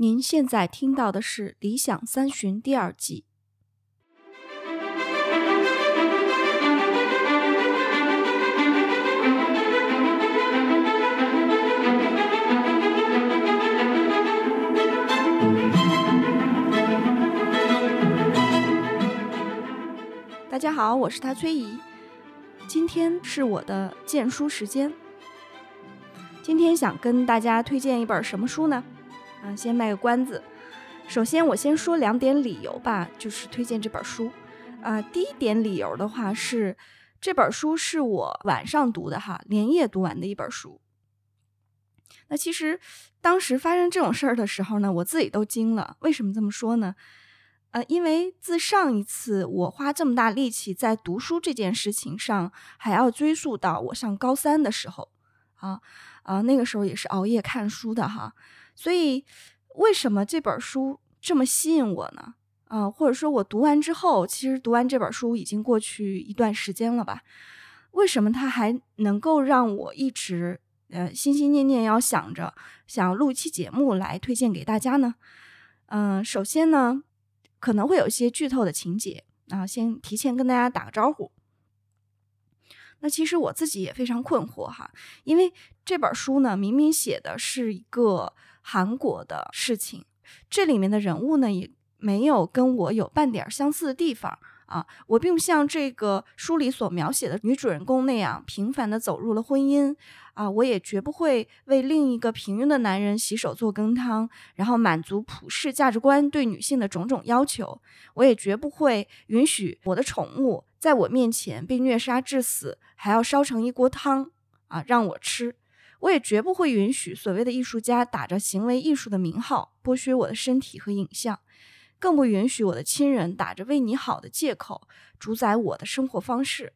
您现在听到的是《理想三旬》第二季。大家好，我是他崔怡，今天是我的荐书时间。今天想跟大家推荐一本什么书呢？先卖个关子。首先，我先说两点理由吧，就是推荐这本书。啊，第一点理由的话是，这本书是我晚上读的哈，连夜读完的一本书。那其实当时发生这种事儿的时候呢，我自己都惊了。为什么这么说呢？呃，因为自上一次我花这么大力气在读书这件事情上，还要追溯到我上高三的时候啊啊，那个时候也是熬夜看书的哈。所以，为什么这本书这么吸引我呢？啊，或者说我读完之后，其实读完这本书已经过去一段时间了吧？为什么它还能够让我一直呃心心念念要想着想录一期节目来推荐给大家呢？嗯，首先呢，可能会有一些剧透的情节啊，先提前跟大家打个招呼。那其实我自己也非常困惑哈，因为这本书呢，明明写的是一个。韩国的事情，这里面的人物呢也没有跟我有半点相似的地方啊。我并不像这个书里所描写的女主人公那样平凡的走入了婚姻啊。我也绝不会为另一个平庸的男人洗手做羹汤，然后满足普世价值观对女性的种种要求。我也绝不会允许我的宠物在我面前被虐杀致死，还要烧成一锅汤啊让我吃。我也绝不会允许所谓的艺术家打着行为艺术的名号剥削我的身体和影像，更不允许我的亲人打着为你好的借口主宰我的生活方式。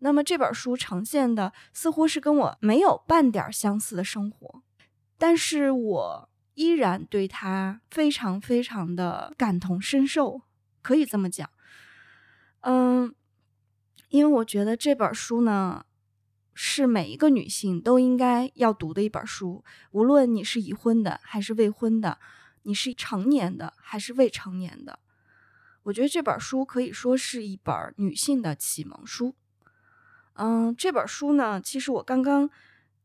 那么这本书呈现的似乎是跟我没有半点相似的生活，但是我依然对他非常非常的感同身受，可以这么讲。嗯，因为我觉得这本书呢。是每一个女性都应该要读的一本书，无论你是已婚的还是未婚的，你是成年的还是未成年的，我觉得这本书可以说是一本女性的启蒙书。嗯，这本书呢，其实我刚刚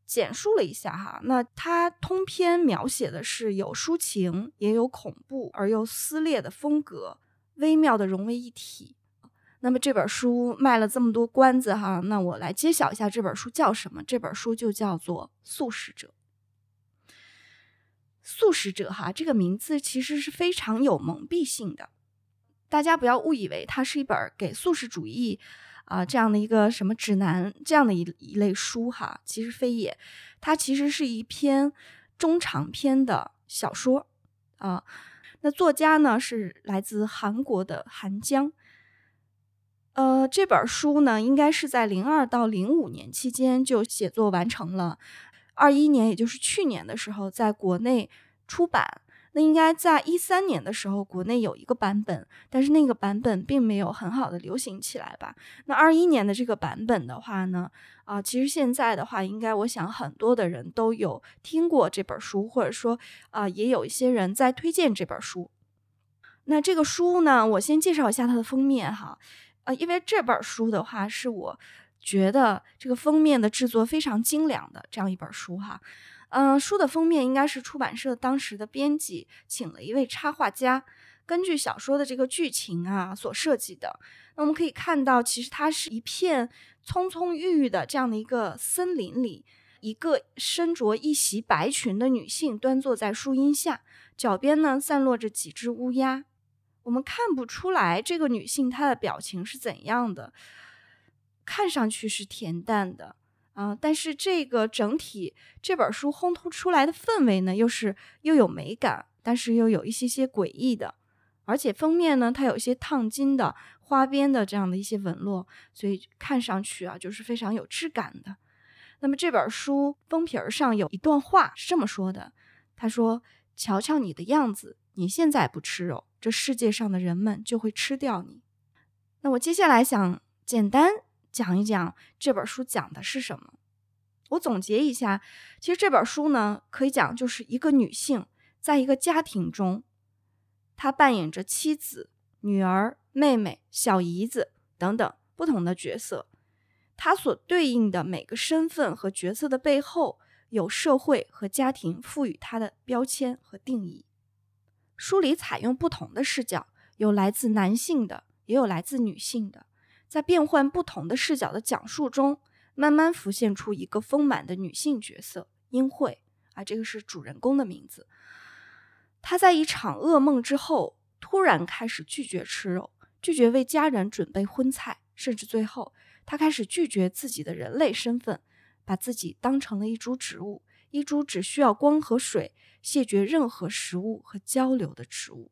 简述了一下哈，那它通篇描写的是有抒情也有恐怖而又撕裂的风格，微妙的融为一体。那么这本书卖了这么多关子哈，那我来揭晓一下这本书叫什么？这本书就叫做《素食者》。素食者哈，这个名字其实是非常有蒙蔽性的，大家不要误以为它是一本给素食主义啊这样的一个什么指南这样的一一类书哈，其实非也，它其实是一篇中长篇的小说啊。那作家呢是来自韩国的韩江。呃，这本书呢，应该是在零二到零五年期间就写作完成了，二一年，也就是去年的时候，在国内出版。那应该在一三年的时候，国内有一个版本，但是那个版本并没有很好的流行起来吧。那二一年的这个版本的话呢，啊，其实现在的话，应该我想很多的人都有听过这本书，或者说啊，也有一些人在推荐这本书。那这个书呢，我先介绍一下它的封面哈。呃，因为这本书的话，是我觉得这个封面的制作非常精良的这样一本书哈。嗯，书的封面应该是出版社当时的编辑请了一位插画家，根据小说的这个剧情啊所设计的。那我们可以看到，其实它是一片葱葱郁郁的这样的一个森林里，一个身着一袭白裙的女性端坐在树荫下，脚边呢散落着几只乌鸦。我们看不出来这个女性她的表情是怎样的，看上去是恬淡的啊，但是这个整体这本书烘托出来的氛围呢，又是又有美感，但是又有一些些诡异的，而且封面呢，它有一些烫金的花边的这样的一些纹路，所以看上去啊，就是非常有质感的。那么这本书封皮儿上有一段话是这么说的，他说：“瞧瞧你的样子，你现在不吃肉。”这世界上的人们就会吃掉你。那我接下来想简单讲一讲这本书讲的是什么。我总结一下，其实这本书呢，可以讲就是一个女性在一个家庭中，他扮演着妻子、女儿、妹妹、小姨子等等不同的角色。他所对应的每个身份和角色的背后，有社会和家庭赋予他的标签和定义。书里采用不同的视角，有来自男性的，也有来自女性的，在变换不同的视角的讲述中，慢慢浮现出一个丰满的女性角色英惠啊，这个是主人公的名字。她在一场噩梦之后，突然开始拒绝吃肉，拒绝为家人准备荤菜，甚至最后，她开始拒绝自己的人类身份，把自己当成了一株植物，一株只需要光和水。谢绝任何食物和交流的植物。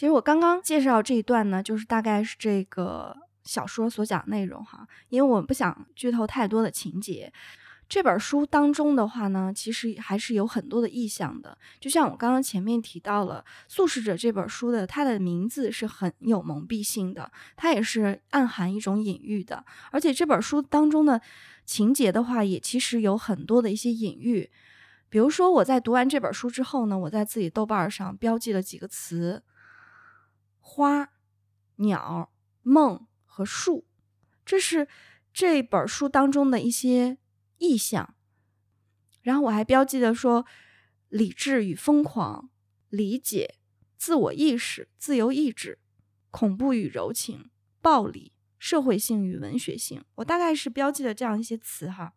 其实我刚刚介绍这一段呢，就是大概是这个小说所讲内容哈，因为我不想剧透太多的情节。这本书当中的话呢，其实还是有很多的意象的。就像我刚刚前面提到了《素食者》这本书的，它的名字是很有蒙蔽性的，它也是暗含一种隐喻的。而且这本书当中的情节的话，也其实有很多的一些隐喻。比如说我在读完这本书之后呢，我在自己豆瓣上标记了几个词。花、鸟、梦和树，这是这本书当中的一些意象。然后我还标记了说，理智与疯狂、理解、自我意识、自由意志、恐怖与柔情、暴力、社会性与文学性。我大概是标记了这样一些词哈。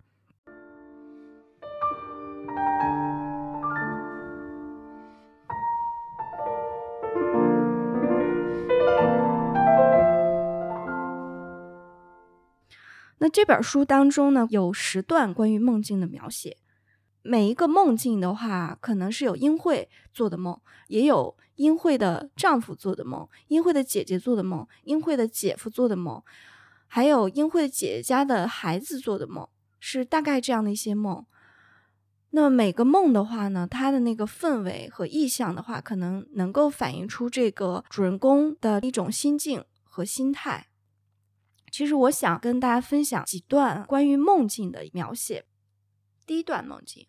那这本书当中呢，有十段关于梦境的描写。每一个梦境的话，可能是有英惠做的梦，也有英惠的丈夫做的梦，英惠的姐姐做的梦，英惠的姐夫做的梦，还有英惠姐姐家的孩子做的梦，是大概这样的一些梦。那每个梦的话呢，它的那个氛围和意象的话，可能能够反映出这个主人公的一种心境和心态。其实我想跟大家分享几段关于梦境的描写。第一段梦境，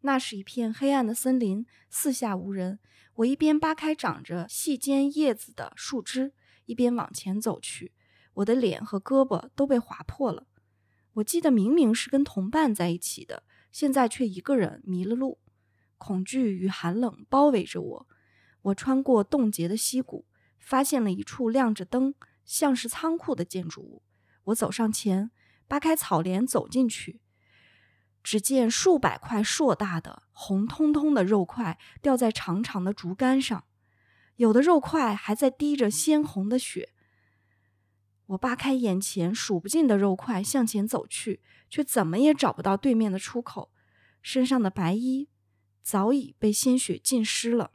那是一片黑暗的森林，四下无人。我一边扒开长着细尖叶子的树枝，一边往前走去。我的脸和胳膊都被划破了。我记得明明是跟同伴在一起的，现在却一个人迷了路。恐惧与寒冷包围着我。我穿过冻结的溪谷，发现了一处亮着灯。像是仓库的建筑物，我走上前，扒开草帘走进去，只见数百块硕大的红彤彤的肉块吊在长长的竹竿上，有的肉块还在滴着鲜红的血。我扒开眼前数不尽的肉块，向前走去，却怎么也找不到对面的出口，身上的白衣早已被鲜血浸湿了。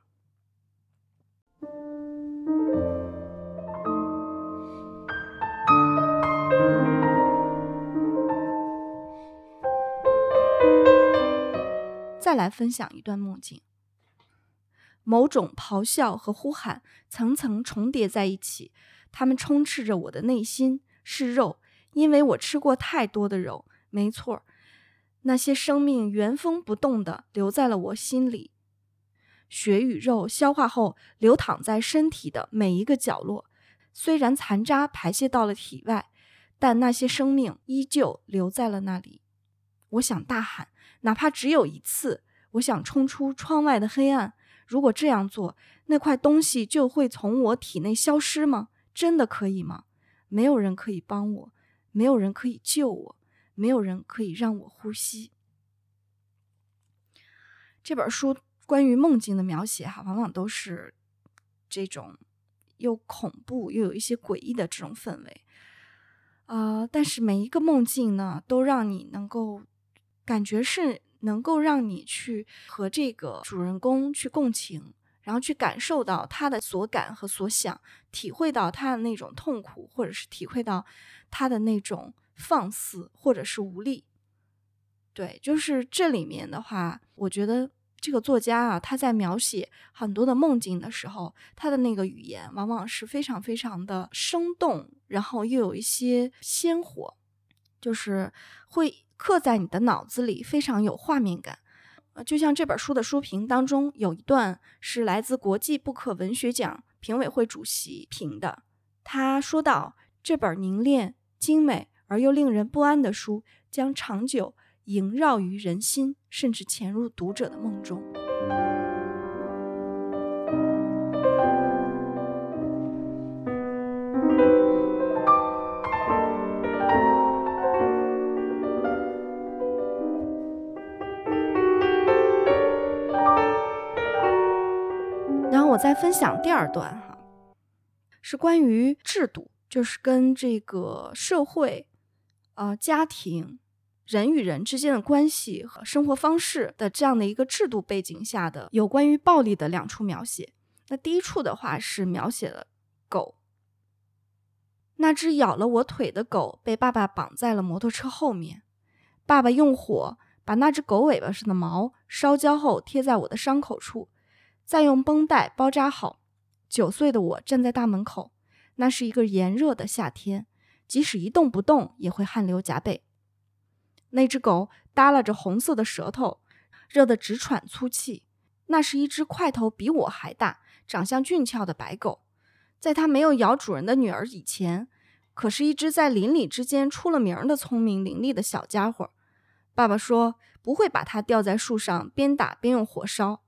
再来分享一段梦境。某种咆哮和呼喊层层重叠在一起，它们充斥着我的内心，是肉，因为我吃过太多的肉。没错，那些生命原封不动地留在了我心里。血与肉消化后流淌在身体的每一个角落，虽然残渣排泄到了体外，但那些生命依旧留在了那里。我想大喊。哪怕只有一次，我想冲出窗外的黑暗。如果这样做，那块东西就会从我体内消失吗？真的可以吗？没有人可以帮我，没有人可以救我，没有人可以让我呼吸。这本书关于梦境的描写，哈，往往都是这种又恐怖又有一些诡异的这种氛围。啊，但是每一个梦境呢，都让你能够。感觉是能够让你去和这个主人公去共情，然后去感受到他的所感和所想，体会到他的那种痛苦，或者是体会到他的那种放肆或者是无力。对，就是这里面的话，我觉得这个作家啊，他在描写很多的梦境的时候，他的那个语言往往是非常非常的生动，然后又有一些鲜活，就是会刻在你的脑子里，非常有画面感。呃，就像这本书的书评当中有一段是来自国际布克文学奖评委会主席评的，他说道：“这本凝练、精美而又令人不安的书将长久萦绕于人心，甚至潜入读者的梦中。”我再分享第二段哈，是关于制度，就是跟这个社会、呃家庭、人与人之间的关系和生活方式的这样的一个制度背景下的有关于暴力的两处描写。那第一处的话是描写了狗，那只咬了我腿的狗被爸爸绑在了摩托车后面，爸爸用火把那只狗尾巴上的毛烧焦后贴在我的伤口处。再用绷带包扎好。九岁的我站在大门口，那是一个炎热的夏天，即使一动不动也会汗流浃背。那只狗耷拉着红色的舌头，热得直喘粗气。那是一只块头比我还大、长相俊俏的白狗，在它没有咬主人的女儿以前，可是一只在邻里之间出了名的聪明伶俐的小家伙。爸爸说不会把它吊在树上边打边用火烧。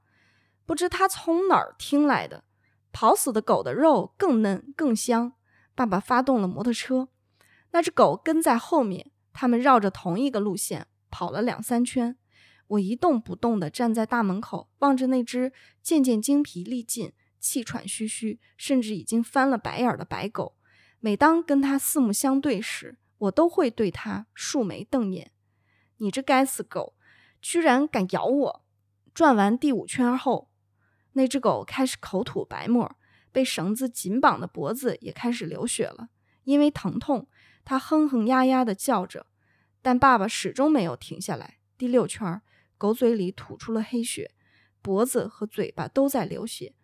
不知他从哪儿听来的，跑死的狗的肉更嫩更香。爸爸发动了摩托车，那只狗跟在后面，他们绕着同一个路线跑了两三圈。我一动不动地站在大门口，望着那只渐渐精疲力尽、气喘吁吁，甚至已经翻了白眼的白狗。每当跟他四目相对时，我都会对他竖眉瞪眼：“你这该死狗，居然敢咬我！”转完第五圈后。那只狗开始口吐白沫，被绳子紧绑的脖子也开始流血了。因为疼痛，它哼哼呀呀地叫着，但爸爸始终没有停下来。第六圈，狗嘴里吐出了黑血，脖子和嘴巴都在流血。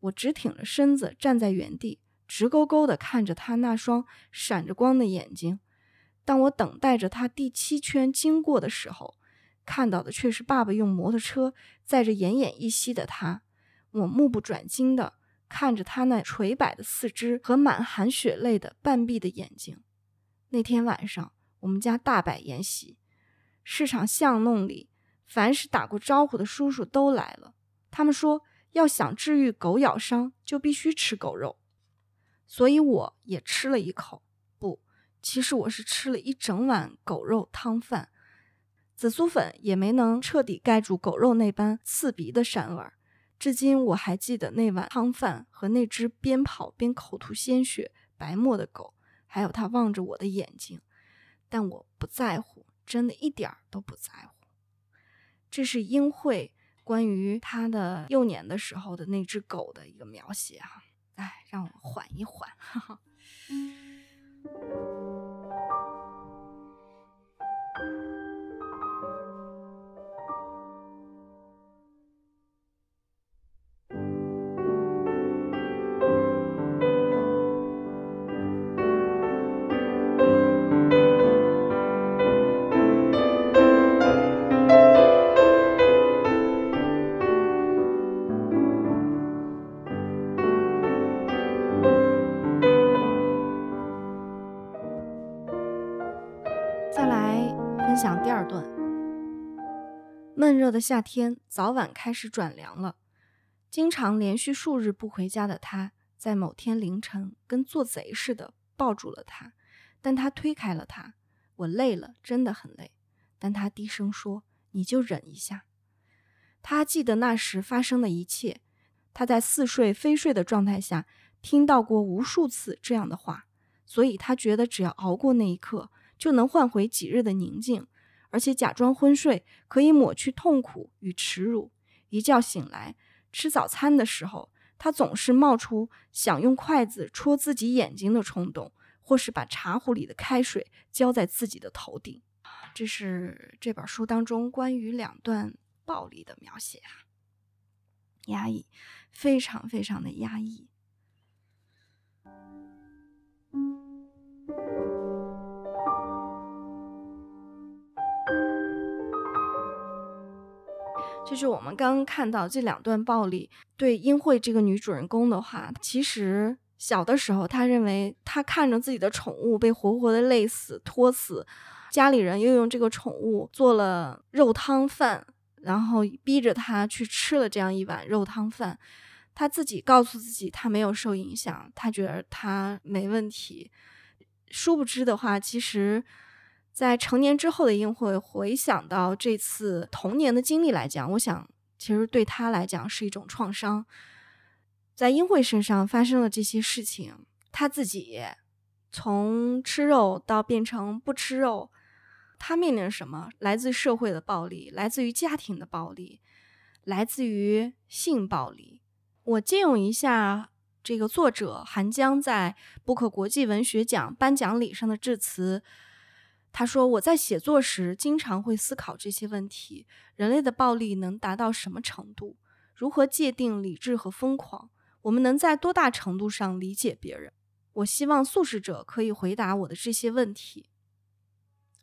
我直挺着身子站在原地，直勾勾地看着它那双闪着光的眼睛。当我等待着它第七圈经过的时候，看到的却是爸爸用摩托车载着奄奄一息的它。我目不转睛地看着他那垂摆的四肢和满含血泪的半闭的眼睛。那天晚上，我们家大摆筵席，市场巷弄里凡是打过招呼的叔叔都来了。他们说，要想治愈狗咬伤，就必须吃狗肉。所以我也吃了一口，不，其实我是吃了一整碗狗肉汤饭。紫苏粉也没能彻底盖住狗肉那般刺鼻的膻味儿。至今我还记得那碗汤饭和那只边跑边口吐鲜血、白沫的狗，还有它望着我的眼睛。但我不在乎，真的一点儿都不在乎。这是英惠关于他的幼年的时候的那只狗的一个描写啊！哎，让我缓一缓。哈哈。的夏天早晚开始转凉了。经常连续数日不回家的他，在某天凌晨跟做贼似的抱住了他，但他推开了他。我累了，真的很累。但他低声说：“你就忍一下。”他记得那时发生的一切。他在似睡非睡的状态下听到过无数次这样的话，所以他觉得只要熬过那一刻，就能换回几日的宁静。而且假装昏睡可以抹去痛苦与耻辱，一觉醒来吃早餐的时候，他总是冒出想用筷子戳自己眼睛的冲动，或是把茶壶里的开水浇在自己的头顶。这是这本书当中关于两段暴力的描写啊，压抑，非常非常的压抑。就是我们刚刚看到这两段暴力，对英惠这个女主人公的话，其实小的时候，她认为她看着自己的宠物被活活的累死、拖死，家里人又用这个宠物做了肉汤饭，然后逼着她去吃了这样一碗肉汤饭，她自己告诉自己她没有受影响，她觉得她没问题，殊不知的话，其实。在成年之后的英惠回想到这次童年的经历来讲，我想其实对他来讲是一种创伤。在英惠身上发生了这些事情，他自己从吃肉到变成不吃肉，他面临什么？来自社会的暴力，来自于家庭的暴力，来自于性暴力。我借用一下这个作者韩江在布克国际文学奖颁奖礼上的致辞。他说：“我在写作时经常会思考这些问题：人类的暴力能达到什么程度？如何界定理智和疯狂？我们能在多大程度上理解别人？我希望素食者可以回答我的这些问题。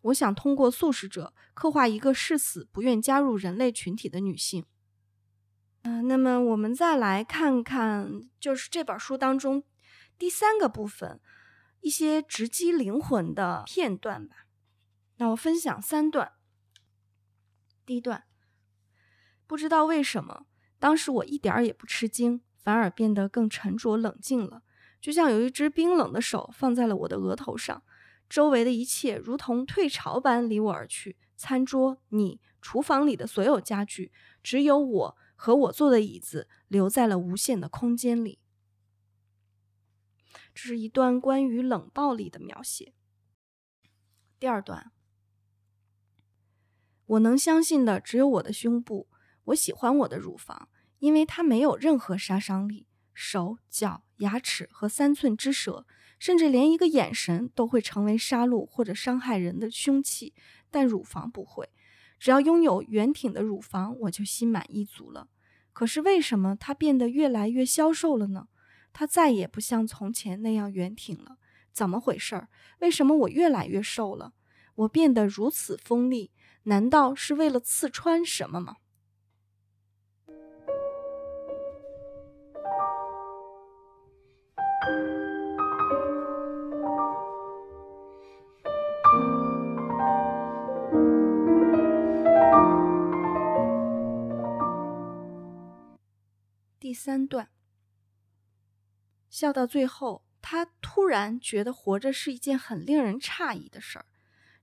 我想通过素食者刻画一个誓死不愿加入人类群体的女性。嗯，那么我们再来看看，就是这本书当中第三个部分，一些直击灵魂的片段吧。”那我分享三段。第一段，不知道为什么，当时我一点儿也不吃惊，反而变得更沉着冷静了，就像有一只冰冷的手放在了我的额头上，周围的一切如同退潮般离我而去。餐桌、你、厨房里的所有家具，只有我和我坐的椅子留在了无限的空间里。这是一段关于冷暴力的描写。第二段。我能相信的只有我的胸部。我喜欢我的乳房，因为它没有任何杀伤力。手脚、牙齿和三寸之舌，甚至连一个眼神都会成为杀戮或者伤害人的凶器，但乳房不会。只要拥有圆挺的乳房，我就心满意足了。可是为什么它变得越来越消瘦了呢？它再也不像从前那样圆挺了。怎么回事儿？为什么我越来越瘦了？我变得如此锋利？难道是为了刺穿什么吗？第三段，笑到最后，他突然觉得活着是一件很令人诧异的事儿。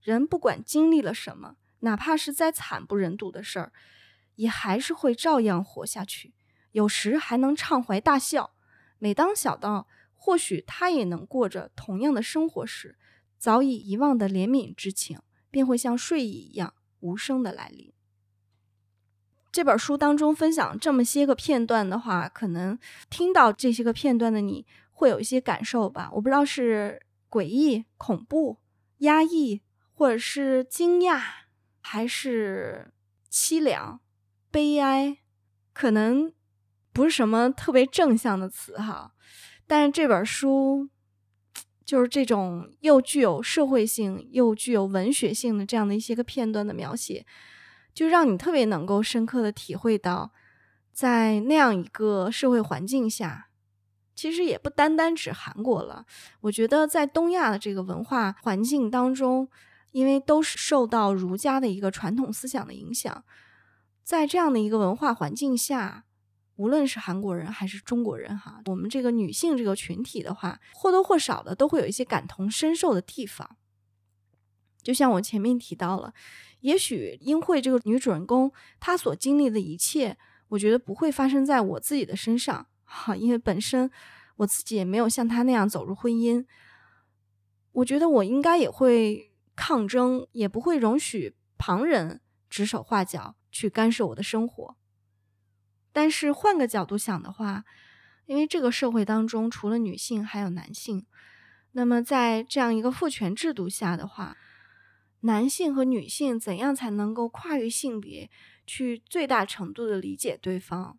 人不管经历了什么。哪怕是再惨不忍睹的事儿，也还是会照样活下去。有时还能畅怀大笑。每当想到或许他也能过着同样的生活时，早已遗忘的怜悯之情便会像睡意一样无声的来临。这本书当中分享这么些个片段的话，可能听到这些个片段的你会有一些感受吧？我不知道是诡异、恐怖、压抑，或者是惊讶。还是凄凉、悲哀，可能不是什么特别正向的词哈。但是这本书就是这种又具有社会性又具有文学性的这样的一些个片段的描写，就让你特别能够深刻的体会到，在那样一个社会环境下，其实也不单单指韩国了。我觉得在东亚的这个文化环境当中。因为都是受到儒家的一个传统思想的影响，在这样的一个文化环境下，无论是韩国人还是中国人，哈，我们这个女性这个群体的话，或多或少的都会有一些感同身受的地方。就像我前面提到了，也许英惠这个女主人公她所经历的一切，我觉得不会发生在我自己的身上，哈，因为本身我自己也没有像她那样走入婚姻，我觉得我应该也会。抗争也不会容许旁人指手画脚去干涉我的生活。但是换个角度想的话，因为这个社会当中除了女性还有男性，那么在这样一个父权制度下的话，男性和女性怎样才能够跨越性别，去最大程度的理解对方？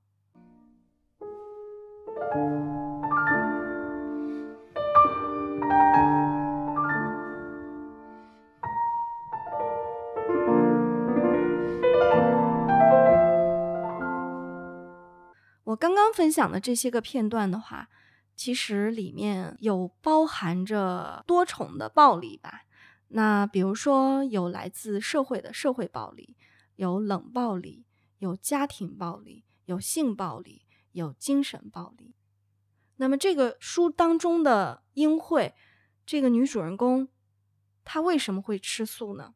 刚刚分享的这些个片段的话，其实里面有包含着多重的暴力吧。那比如说，有来自社会的社会暴力，有冷暴力，有家庭暴力，有性暴力，有精神暴力。那么这个书当中的英惠，这个女主人公，她为什么会吃素呢？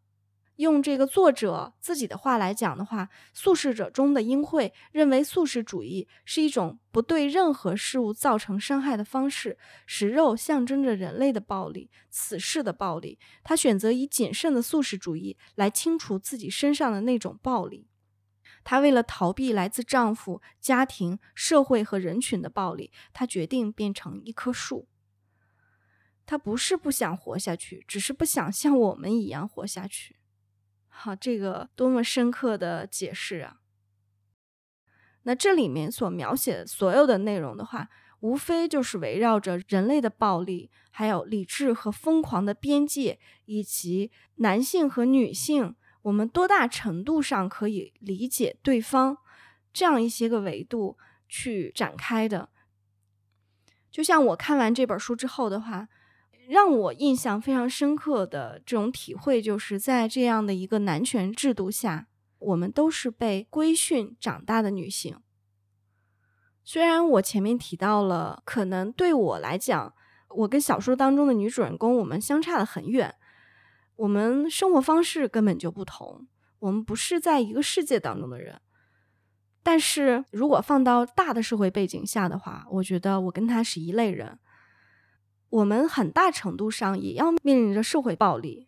用这个作者自己的话来讲的话，素食者中的英惠认为素食主义是一种不对任何事物造成伤害的方式，食肉象征着人类的暴力，此事的暴力。她选择以谨慎的素食主义来清除自己身上的那种暴力。她为了逃避来自丈夫、家庭、社会和人群的暴力，她决定变成一棵树。她不是不想活下去，只是不想像我们一样活下去。好，这个多么深刻的解释啊！那这里面所描写所有的内容的话，无非就是围绕着人类的暴力，还有理智和疯狂的边界，以及男性和女性，我们多大程度上可以理解对方这样一些个维度去展开的。就像我看完这本书之后的话。让我印象非常深刻的这种体会，就是在这样的一个男权制度下，我们都是被规训长大的女性。虽然我前面提到了，可能对我来讲，我跟小说当中的女主人公我们相差的很远，我们生活方式根本就不同，我们不是在一个世界当中的人。但是如果放到大的社会背景下的话，我觉得我跟她是一类人。我们很大程度上也要面临着社会暴力，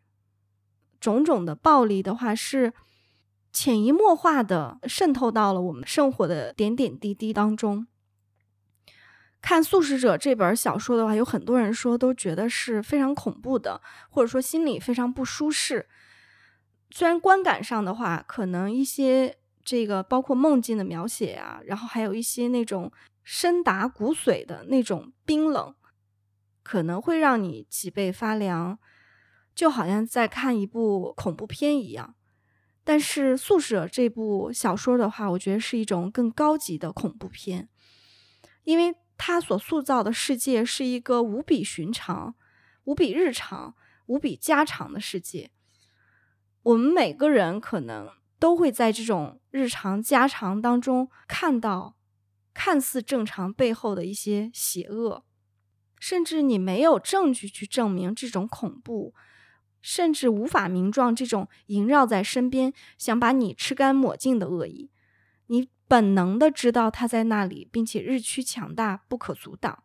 种种的暴力的话是潜移默化的渗透到了我们生活的点点滴滴当中。看《素食者》这本小说的话，有很多人说都觉得是非常恐怖的，或者说心里非常不舒适。虽然观感上的话，可能一些这个包括梦境的描写啊，然后还有一些那种深达骨髓的那种冰冷。可能会让你脊背发凉，就好像在看一部恐怖片一样。但是《宿舍》这部小说的话，我觉得是一种更高级的恐怖片，因为它所塑造的世界是一个无比寻常、无比日常、无比家常的世界。我们每个人可能都会在这种日常家常当中看到看似正常背后的一些邪恶。甚至你没有证据去证明这种恐怖，甚至无法名状这种萦绕在身边、想把你吃干抹净的恶意，你本能的知道它在那里，并且日趋强大，不可阻挡。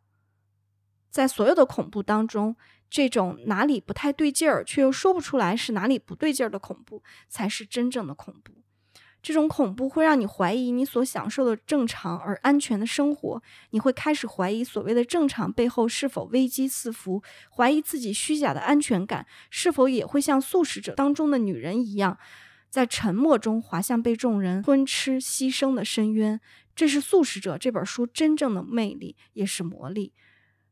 在所有的恐怖当中，这种哪里不太对劲儿，却又说不出来是哪里不对劲儿的恐怖，才是真正的恐怖。这种恐怖会让你怀疑你所享受的正常而安全的生活，你会开始怀疑所谓的正常背后是否危机四伏，怀疑自己虚假的安全感是否也会像素食者当中的女人一样，在沉默中滑向被众人吞吃、牺牲的深渊。这是《素食者》这本书真正的魅力，也是魔力，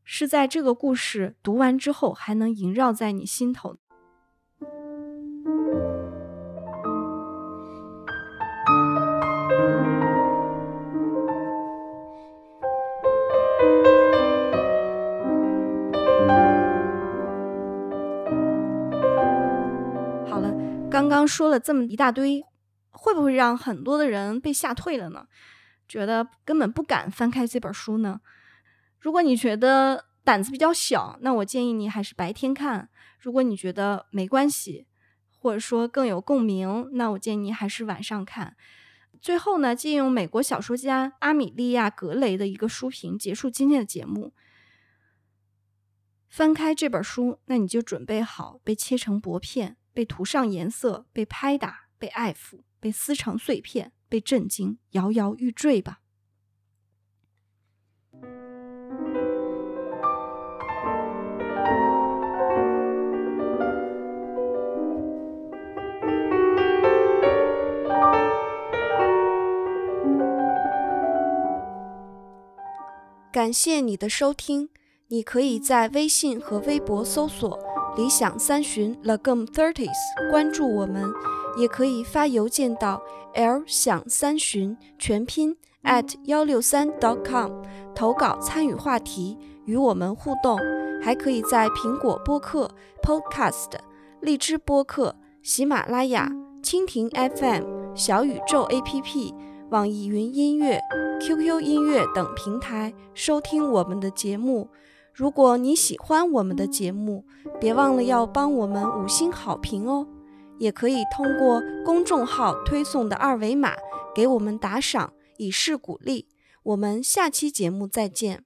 是在这个故事读完之后还能萦绕在你心头。刚刚说了这么一大堆，会不会让很多的人被吓退了呢？觉得根本不敢翻开这本书呢？如果你觉得胆子比较小，那我建议你还是白天看；如果你觉得没关系，或者说更有共鸣，那我建议你还是晚上看。最后呢，借用美国小说家阿米莉亚·格雷的一个书评结束今天的节目：翻开这本书，那你就准备好被切成薄片。被涂上颜色被拍打被爱抚被撕成碎片被震惊摇摇欲坠吧。感谢你的收听你可以在微信和微博搜索理想三旬 ”（Legum Thirties） 关注我们，也可以发邮件到 l 想三旬全拼 at 幺六三 .com 投稿参与话题，与我们互动。还可以在苹果播客 （Podcast）、荔枝播客、喜马拉雅、蜻蜓 FM、小宇宙 APP、网易云音乐、QQ 音乐等平台收听我们的节目。如果你喜欢我们的节目，别忘了要帮我们五星好评哦。也可以通过公众号推送的二维码给我们打赏，以示鼓励。我们下期节目再见。